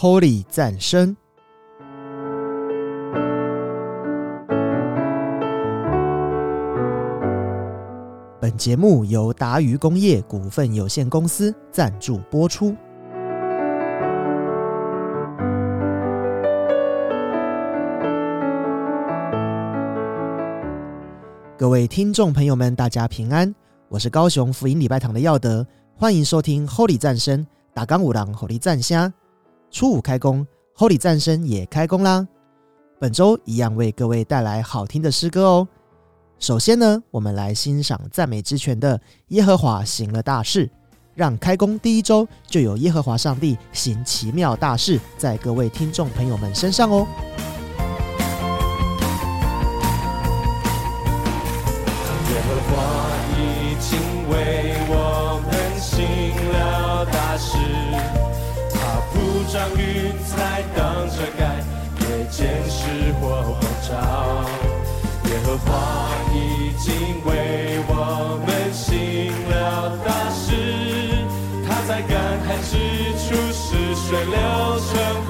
Holy 赞声。本节目由达渝工业股份有限公司赞助播出。各位听众朋友们，大家平安，我是高雄福音礼拜堂的耀德，欢迎收听 Holy 赞声，打钢五郎 Holy 赞虾。初五开工，Holy 赞声也开工啦。本周一样为各位带来好听的诗歌哦。首先呢，我们来欣赏赞美之泉的耶和华行了大事，让开工第一周就有耶和华上帝行奇妙大事在各位听众朋友们身上哦。铺张云彩当遮盖，夜间是火光照。耶和华已经为我们行了大事，他在干旱之处使水流成河，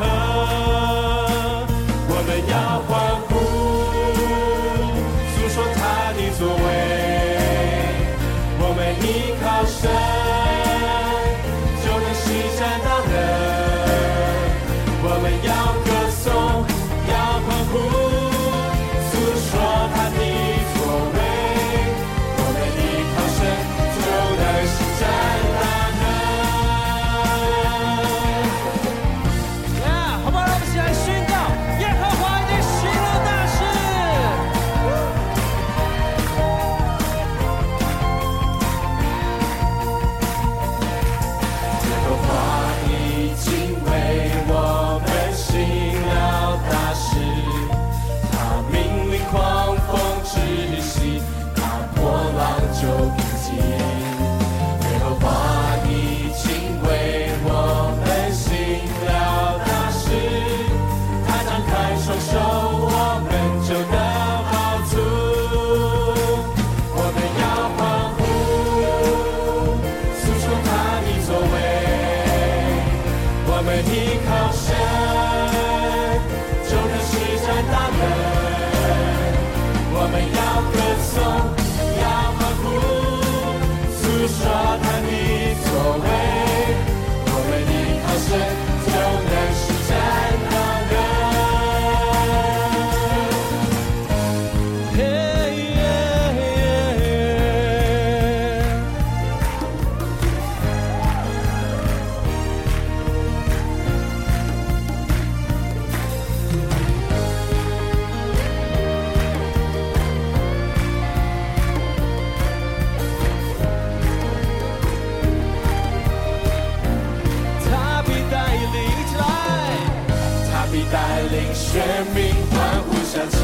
民欢呼向前，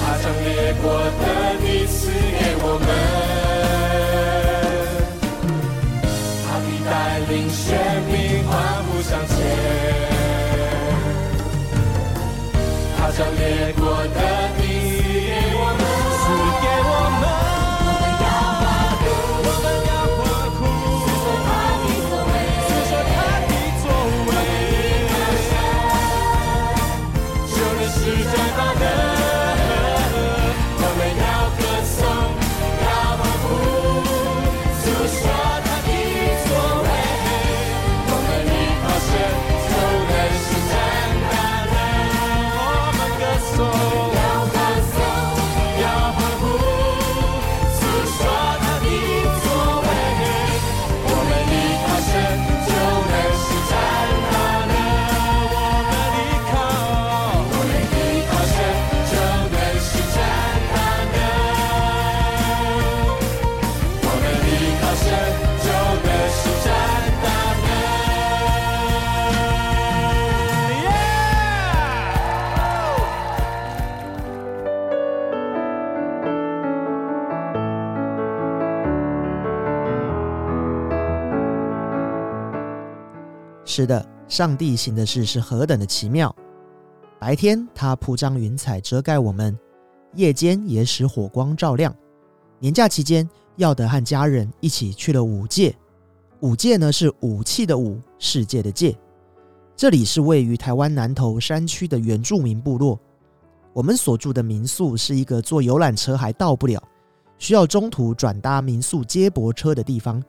他将列国的地赐是的，上帝行的事是何等的奇妙！白天他铺张云彩遮盖我们，夜间也使火光照亮。年假期间，耀德和家人一起去了五界。五界呢是武器的武，世界的界。这里是位于台湾南投山区的原住民部落。我们所住的民宿是一个坐游览车还到不了，需要中途转搭民宿接驳车的地方。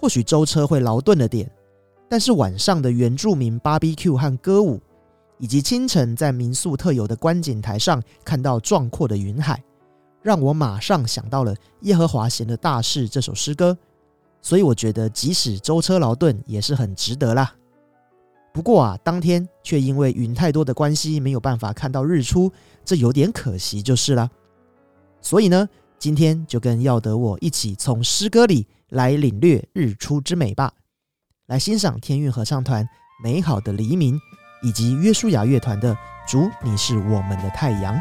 或许舟车会劳顿了点，但是晚上的原住民 BBQ 和歌舞，以及清晨在民宿特有的观景台上看到壮阔的云海，让我马上想到了耶和华贤的大事这首诗歌。所以我觉得，即使舟车劳顿，也是很值得啦。不过啊，当天却因为云太多的关系，没有办法看到日出，这有点可惜就是了。所以呢，今天就跟耀德我一起从诗歌里来领略日出之美吧，来欣赏天韵合唱团《美好的黎明》，以及约书亚乐团的《主，你是我们的太阳》。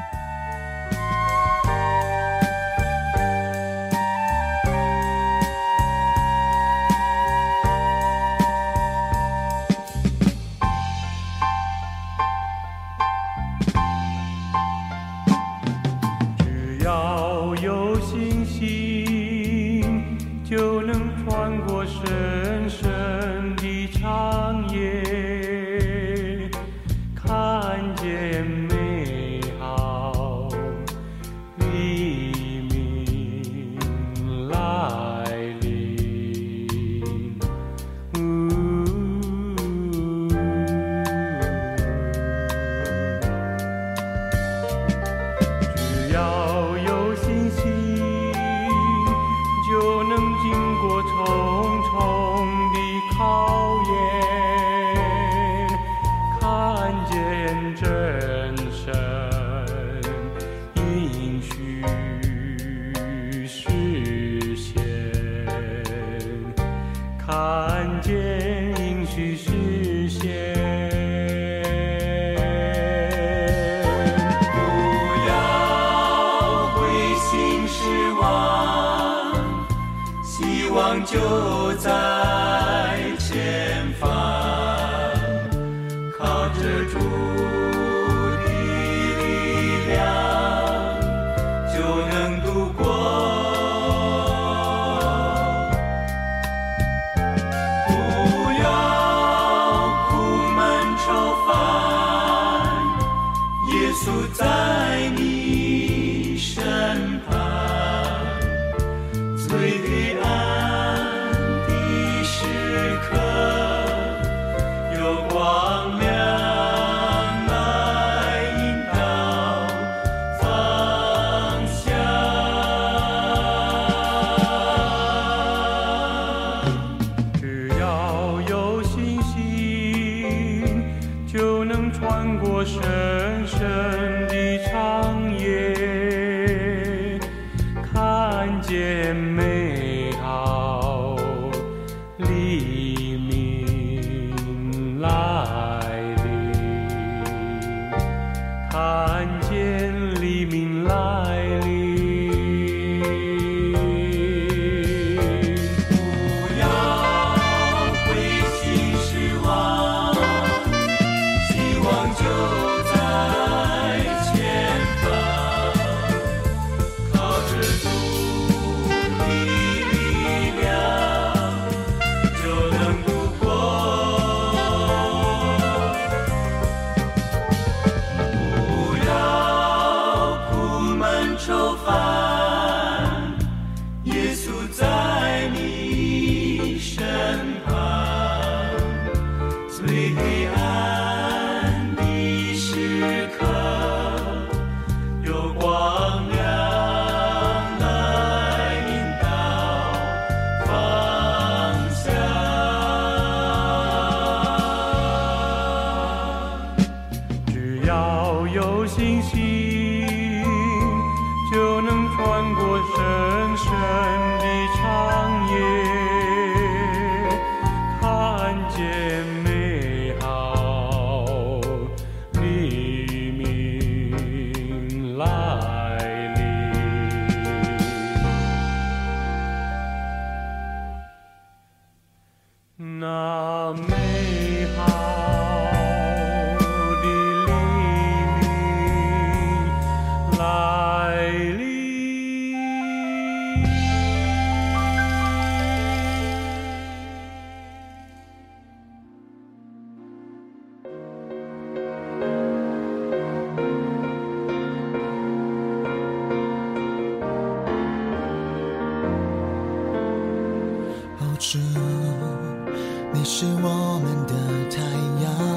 你是我们的太阳。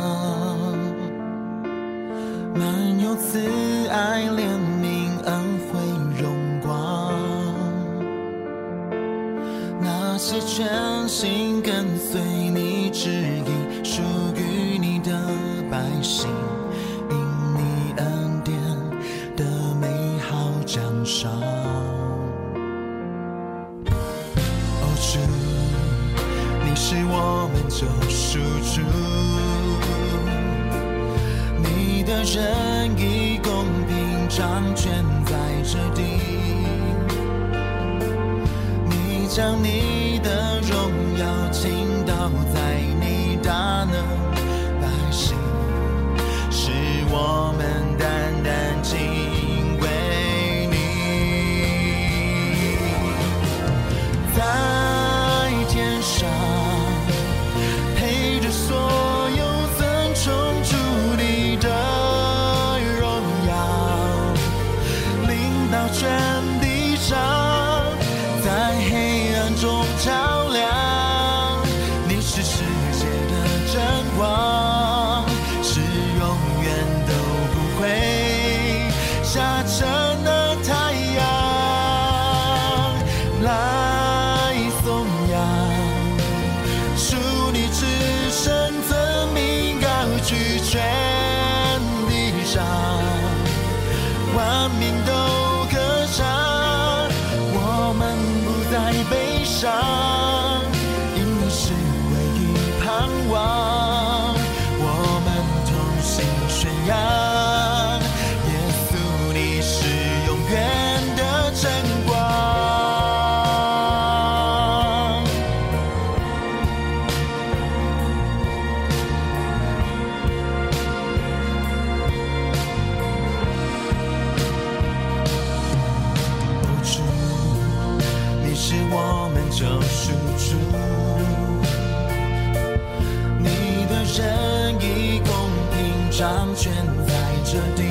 掌权在这地，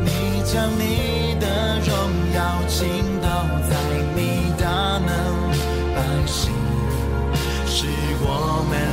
你将你的荣耀倾倒在你大能百姓，是我们。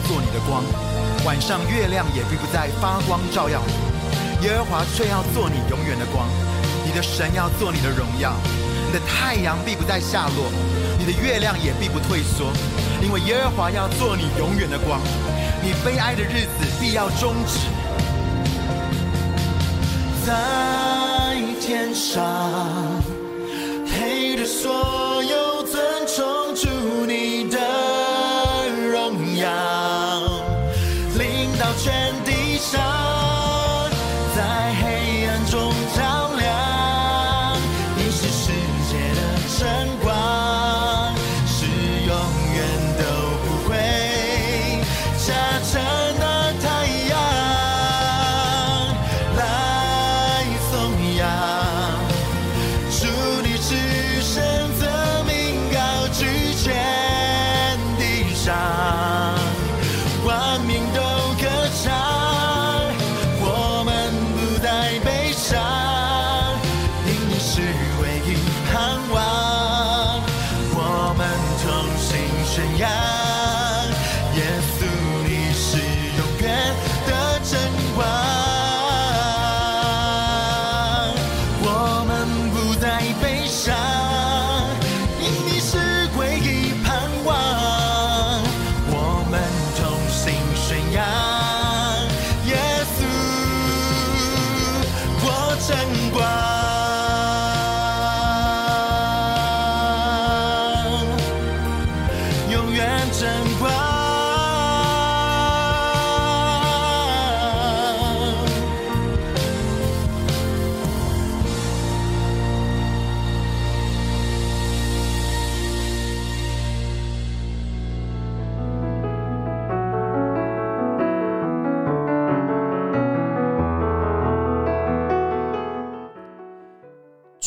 做你的光，晚上月亮也必不再发光照耀你。耶和华却要做你永远的光，你的神要做你的荣耀，你的太阳必不再下落，你的月亮也必不退缩，因为耶和华要做你永远的光，你悲哀的日子必要终止。在天上，陪着所有。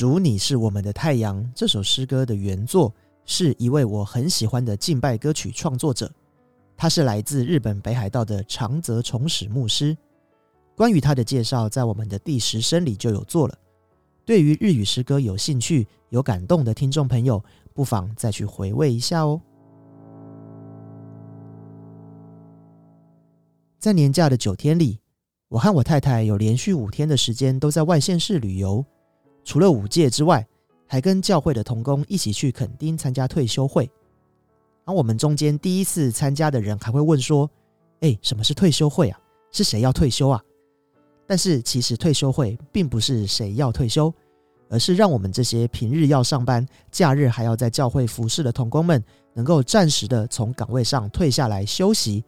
主，你是我们的太阳。这首诗歌的原作是一位我很喜欢的敬拜歌曲创作者，他是来自日本北海道的长泽崇史牧师。关于他的介绍，在我们的第十声里就有做了。对于日语诗歌有兴趣、有感动的听众朋友，不妨再去回味一下哦。在年假的九天里，我和我太太有连续五天的时间都在外县市旅游。除了五届之外，还跟教会的童工一起去垦丁参加退休会。而我们中间第一次参加的人还会问说：“哎，什么是退休会啊？是谁要退休啊？”但是其实退休会并不是谁要退休，而是让我们这些平日要上班、假日还要在教会服侍的童工们，能够暂时的从岗位上退下来休息，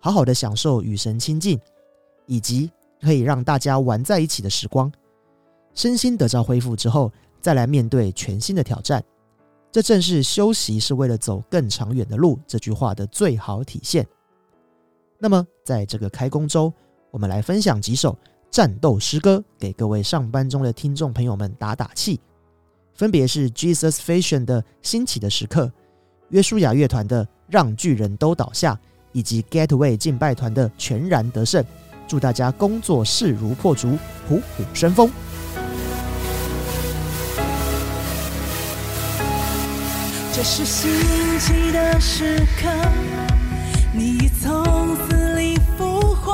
好好的享受与神亲近，以及可以让大家玩在一起的时光。身心得到恢复之后，再来面对全新的挑战。这正是休息是为了走更长远的路这句话的最好体现。那么，在这个开工周，我们来分享几首战斗诗歌，给各位上班中的听众朋友们打打气。分别是 Jesus Fashion 的兴起的时刻，约书亚乐团的让巨人都倒下，以及 Getaway 敬拜团的全然得胜。祝大家工作势如破竹，虎虎生风。这是新奇的时刻，你已从死里复活，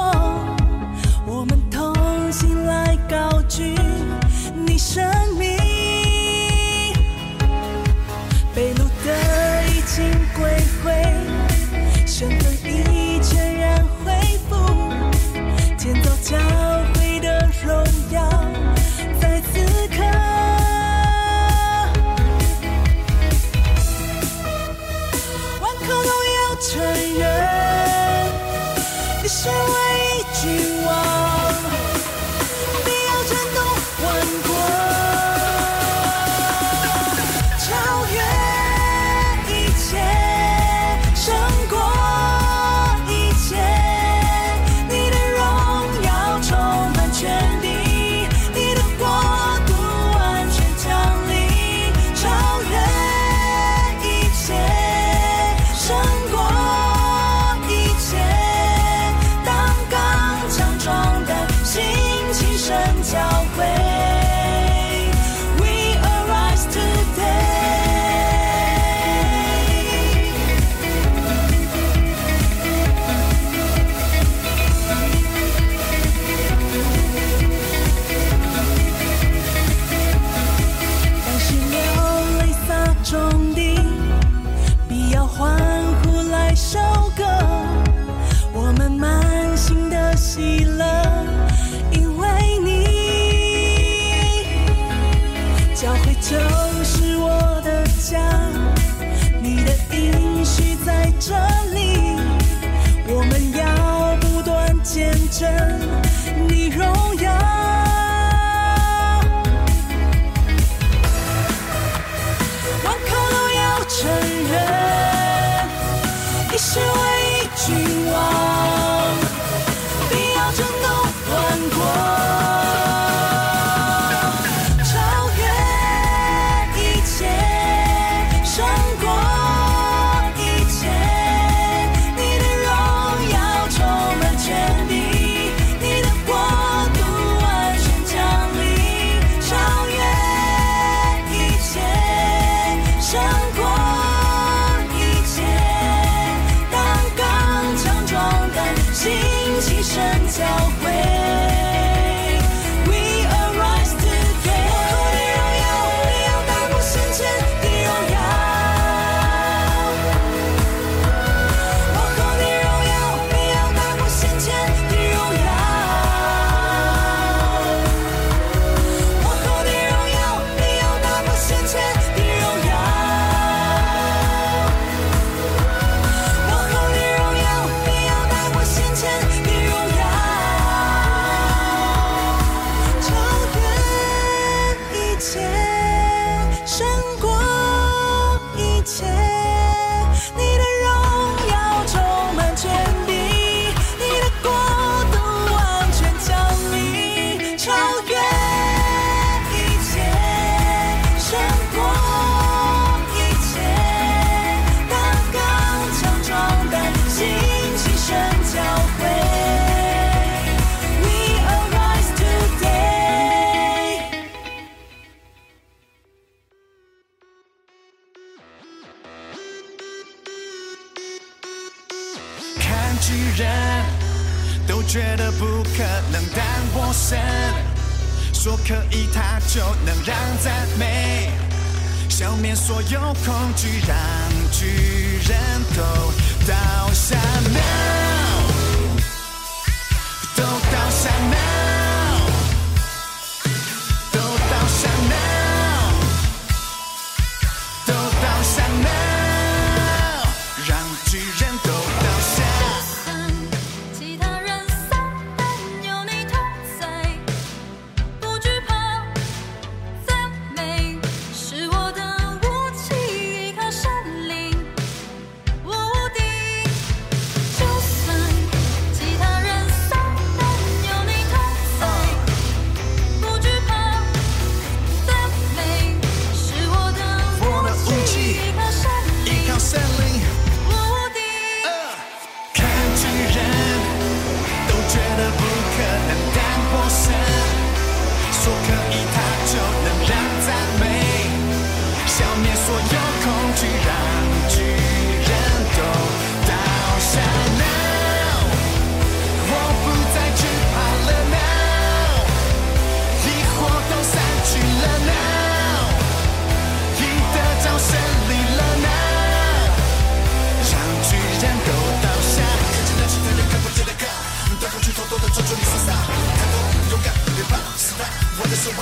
我们同心来高举你生命。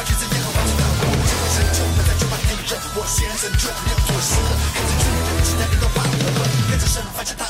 看着烟火把心打只为这酒满的酒满的我心安神就要作祟看着巨人期待一动把我们。看着神发饭吃大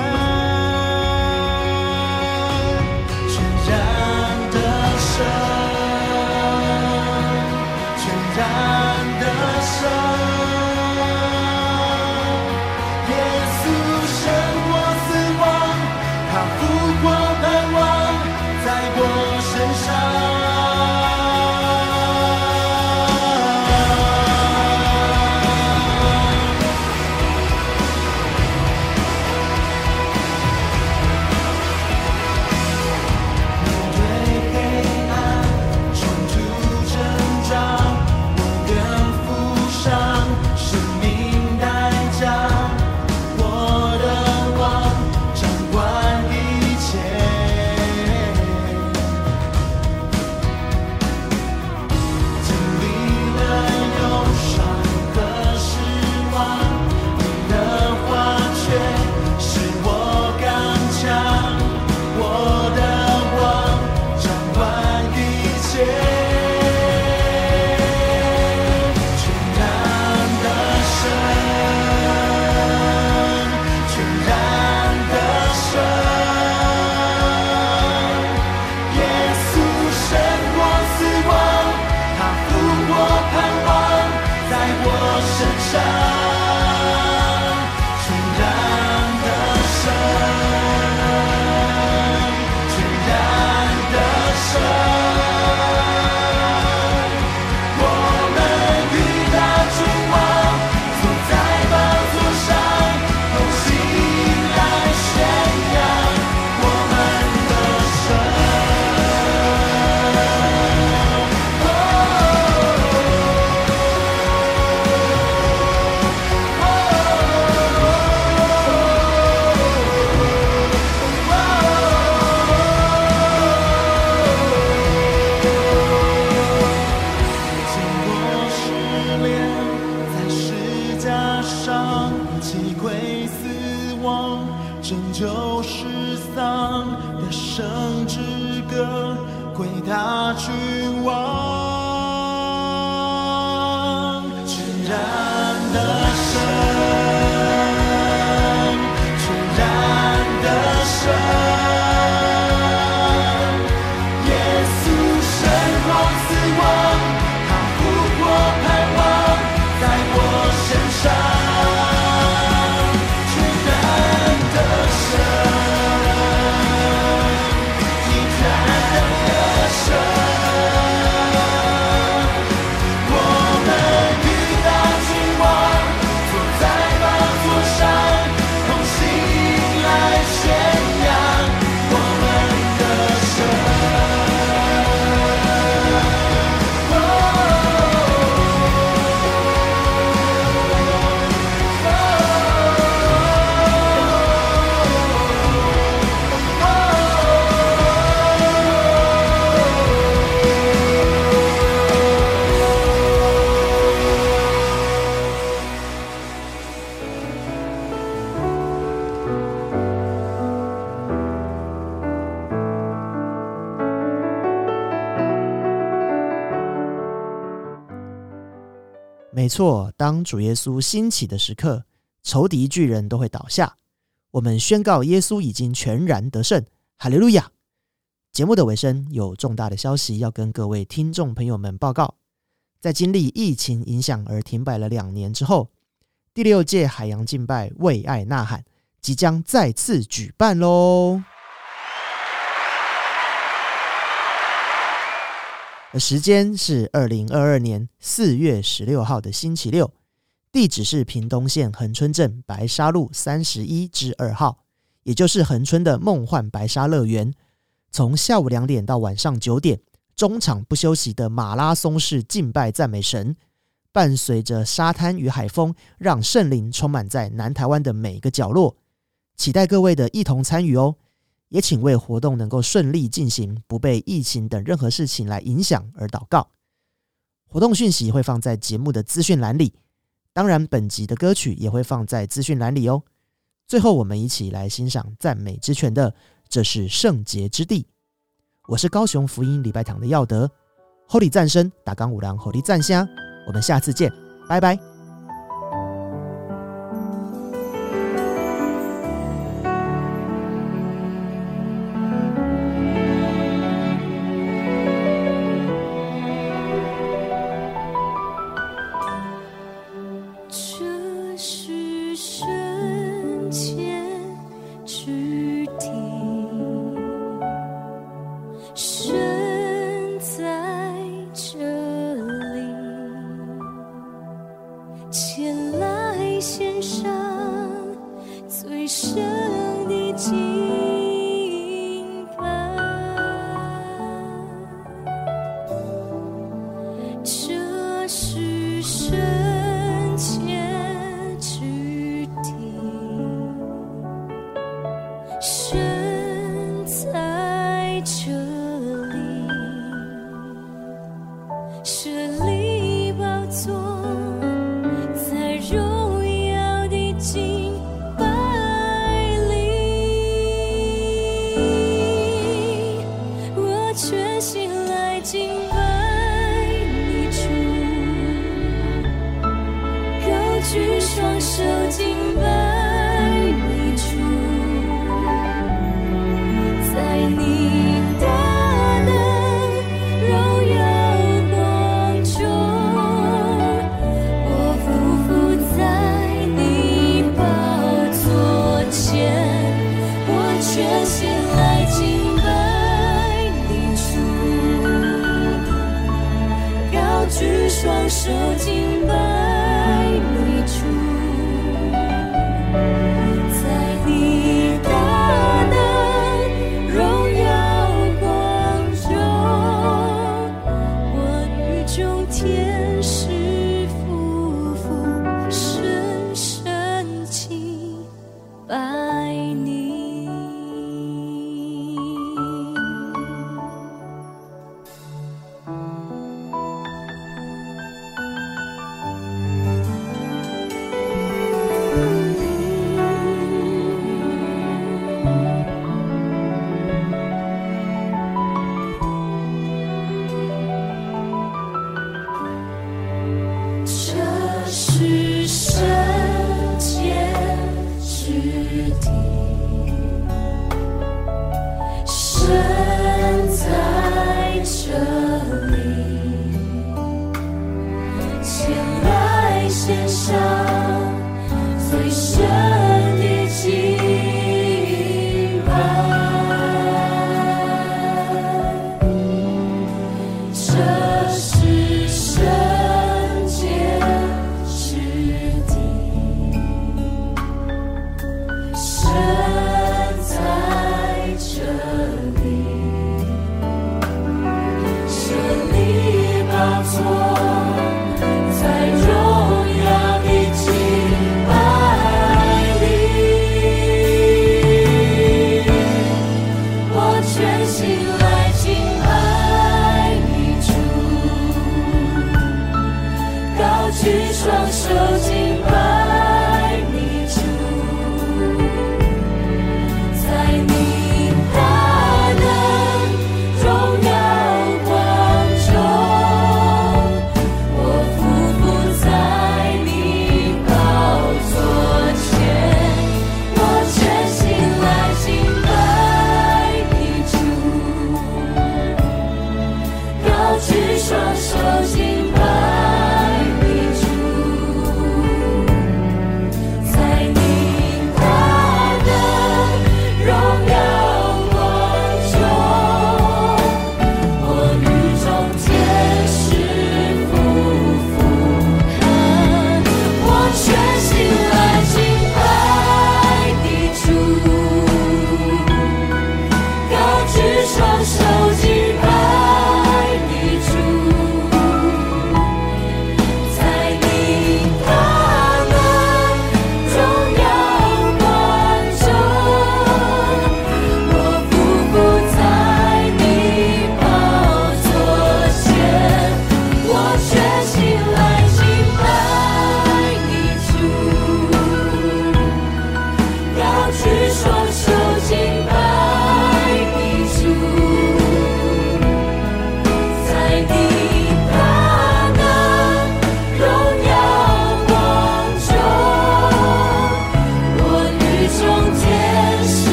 time. 归他君王。错，当主耶稣兴起的时刻，仇敌巨人都会倒下。我们宣告耶稣已经全然得胜，哈利路亚！节目的尾声有重大的消息要跟各位听众朋友们报告。在经历疫情影响而停摆了两年之后，第六届海洋敬拜为爱呐喊即将再次举办喽！时间是二零二二年四月十六号的星期六，地址是屏东县恒春镇白沙路三十一至二号，也就是恒春的梦幻白沙乐园。从下午两点到晚上九点，中场不休息的马拉松式敬拜赞美神，伴随着沙滩与海风，让圣灵充满在南台湾的每个角落。期待各位的一同参与哦！也请为活动能够顺利进行，不被疫情等任何事情来影响而祷告。活动讯息会放在节目的资讯栏里，当然本集的歌曲也会放在资讯栏里哦。最后，我们一起来欣赏赞美之泉的《这是圣洁之地》。我是高雄福音礼拜堂的耀德，Holy 赞声打刚五郎，Holy 赞香，我们下次见，拜拜。God's word.